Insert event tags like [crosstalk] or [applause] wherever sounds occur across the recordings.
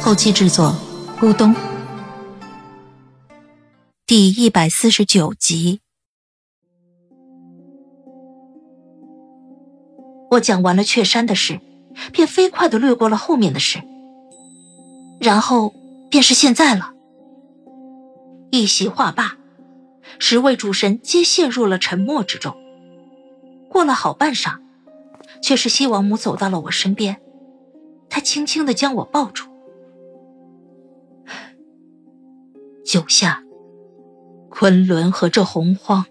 后期制作：咕咚。第一百四十九集，我讲完了雀山的事，便飞快的掠过了后面的事，然后便是现在了。一席话罢。十位主神皆陷入了沉默之中。过了好半晌，却是西王母走到了我身边，她轻轻的将我抱住。九夏，昆仑和这洪荒，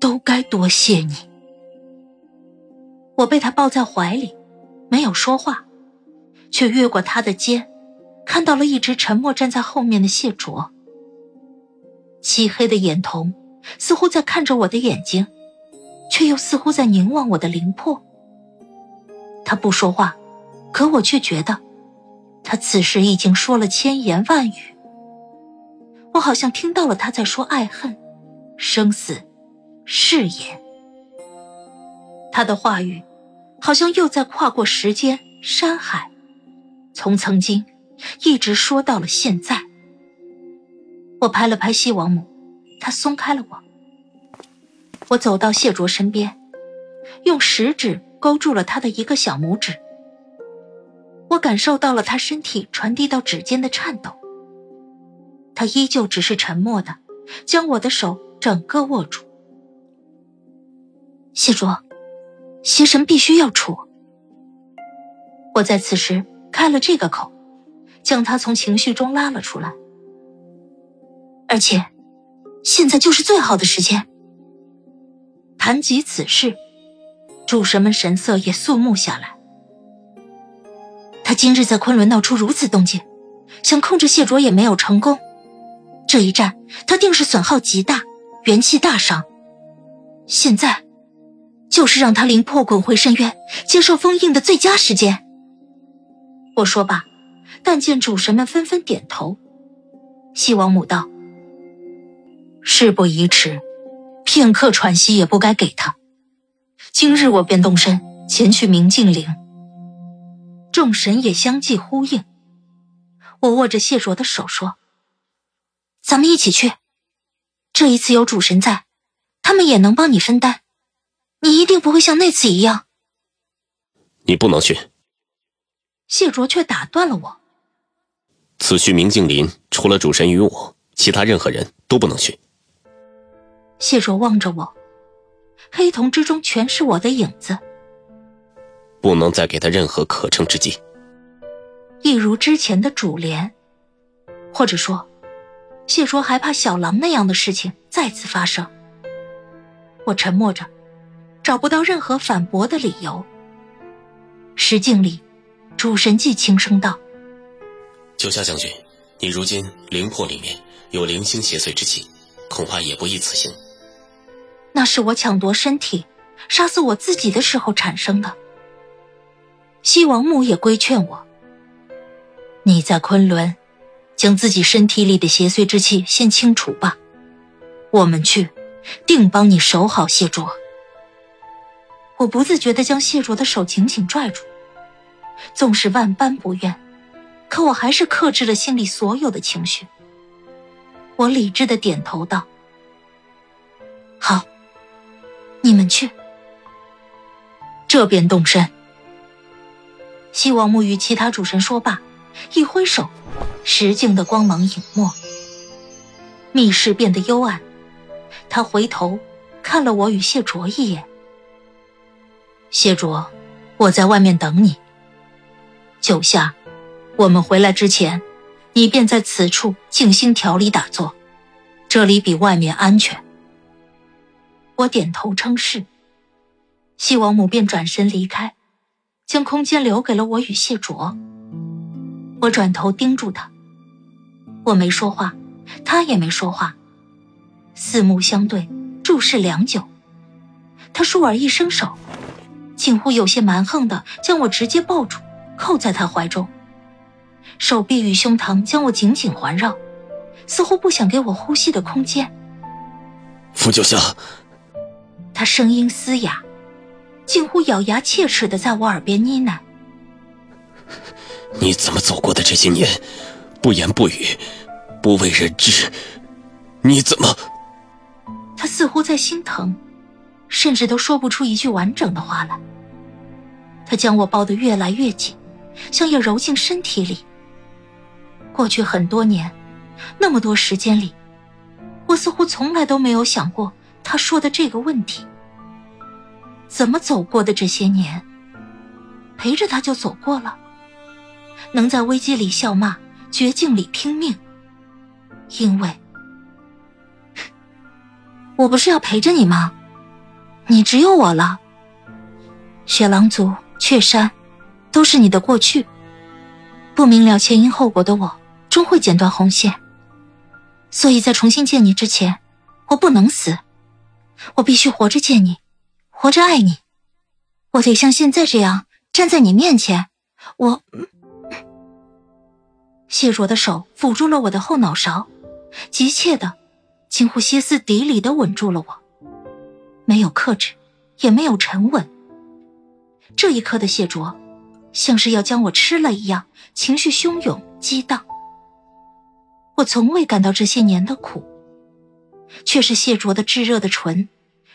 都该多谢你。我被他抱在怀里，没有说话，却越过他的肩，看到了一直沉默站在后面的谢卓。漆黑的眼瞳，似乎在看着我的眼睛，却又似乎在凝望我的灵魄。他不说话，可我却觉得，他此时已经说了千言万语。我好像听到了他在说爱恨、生死、誓言。他的话语，好像又在跨过时间、山海，从曾经一直说到了现在。我拍了拍西王母，她松开了我。我走到谢卓身边，用食指勾住了他的一个小拇指。我感受到了他身体传递到指尖的颤抖。他依旧只是沉默的，将我的手整个握住。谢卓，邪神必须要除。我在此时开了这个口，将他从情绪中拉了出来。而且，现在就是最好的时间。谈及此事，主神们神色也肃穆下来。他今日在昆仑闹出如此动静，想控制谢卓也没有成功。这一战，他定是损耗极大，元气大伤。现在，就是让他灵魄滚回深渊，接受封印的最佳时间。我说罢，但见主神们纷纷点头。西王母道。事不宜迟，片刻喘息也不该给他。今日我便动身前去明镜陵。众神也相继呼应。我握着谢卓的手说：“咱们一起去。这一次有主神在，他们也能帮你分担。你一定不会像那次一样。”你不能去。谢卓却打断了我：“此去明镜林，除了主神与我，其他任何人都不能去。”谢卓望着我，黑瞳之中全是我的影子。不能再给他任何可乘之机。一如之前的主联，或者说，谢卓还怕小狼那样的事情再次发生。我沉默着，找不到任何反驳的理由。石镜里，主神纪轻声道：“九夏将军，你如今灵魄里面有灵星邪祟之气，恐怕也不宜此行。”那是我抢夺身体、杀死我自己的时候产生的。西王母也规劝我：“你在昆仑，将自己身体里的邪祟之气先清除吧。我们去，定帮你守好谢卓。”我不自觉地将谢卓的手紧紧拽住，纵是万般不愿，可我还是克制了心里所有的情绪。我理智的点头道：“好。”你们去，这边动身。西王母与其他主神说罢，一挥手，石镜的光芒隐没，密室变得幽暗。他回头看了我与谢卓一眼。谢卓，我在外面等你。九夏，我们回来之前，你便在此处静心调理打坐，这里比外面安全。我点头称是，西王母便转身离开，将空间留给了我与谢卓。我转头盯住他，我没说话，他也没说话，四目相对，注视良久。他倏尔一伸手，近乎有些蛮横的将我直接抱住，扣在他怀中，手臂与胸膛将我紧紧环绕，似乎不想给我呼吸的空间。傅九霄，他声音嘶哑，近乎咬牙切齿的在我耳边呢喃。你怎么走过的这些年，不言不语，不为人知？你怎么？他似乎在心疼，甚至都说不出一句完整的话来。他将我抱得越来越紧，想要揉进身体里。过去很多年，那么多时间里，我似乎从来都没有想过他说的这个问题。怎么走过的这些年，陪着他就走过了。能在危机里笑骂，绝境里拼命，因为，我不是要陪着你吗？你只有我了。雪狼族、雀山，都是你的过去。不明了前因后果的我，终会剪断红线。所以在重新见你之前，我不能死，我必须活着见你，活着爱你。我得像现在这样站在你面前，我。谢卓的手抚住了我的后脑勺，急切的，近乎歇斯底里的吻住了我，没有克制，也没有沉稳。这一刻的谢卓，像是要将我吃了一样，情绪汹涌激荡。我从未感到这些年的苦，却是谢卓的炙热的唇，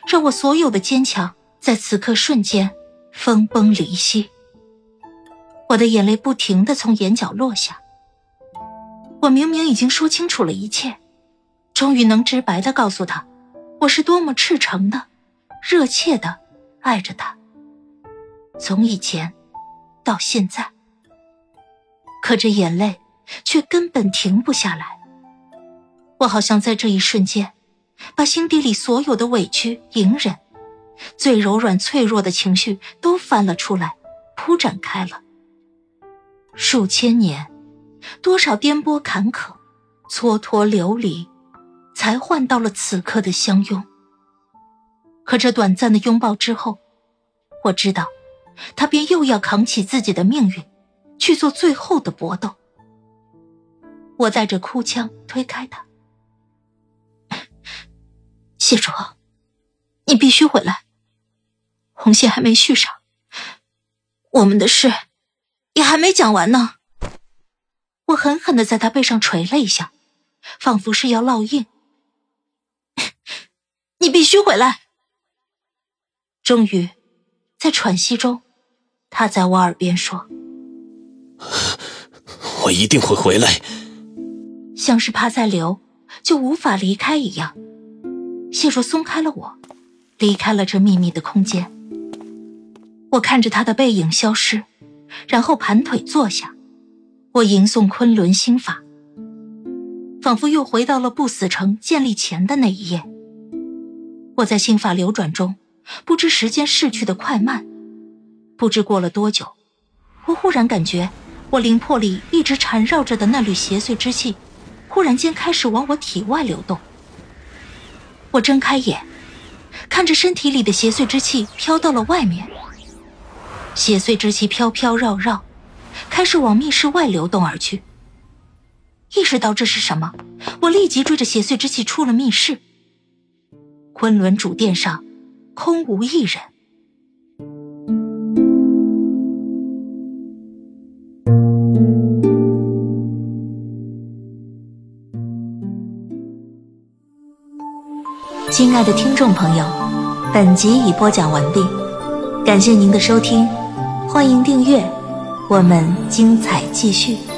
让我所有的坚强在此刻瞬间分崩离析。我的眼泪不停的从眼角落下。我明明已经说清楚了一切，终于能直白的告诉他，我是多么赤诚的、热切的爱着他。从以前到现在，可这眼泪却根本停不下来。我好像在这一瞬间，把心底里所有的委屈、隐忍、最柔软、脆弱的情绪都翻了出来，铺展开了。数千年。多少颠簸坎坷，蹉跎流离，才换到了此刻的相拥。可这短暂的拥抱之后，我知道，他便又要扛起自己的命运，去做最后的搏斗。我带着哭腔推开他：“ [laughs] 谢卓，你必须回来，红线还没续上，我们的事也还没讲完呢。”我狠狠的在他背上捶了一下，仿佛是要烙印。[laughs] 你必须回来。终于，在喘息中，他在我耳边说：“我一定会回来。”像是怕再留就无法离开一样，谢若松开了我，离开了这秘密的空间。我看着他的背影消失，然后盘腿坐下。我吟诵昆仑心法，仿佛又回到了不死城建立前的那一夜。我在心法流转中，不知时间逝去的快慢，不知过了多久，我忽然感觉我灵魄里一直缠绕着的那缕邪祟之气，忽然间开始往我体外流动。我睁开眼，看着身体里的邪祟之气飘到了外面，邪祟之气飘飘绕绕。开始往密室外流动而去。意识到这是什么，我立即追着邪祟之气出了密室。昆仑主殿上空无一人。亲爱的听众朋友，本集已播讲完毕，感谢您的收听，欢迎订阅。我们精彩继续。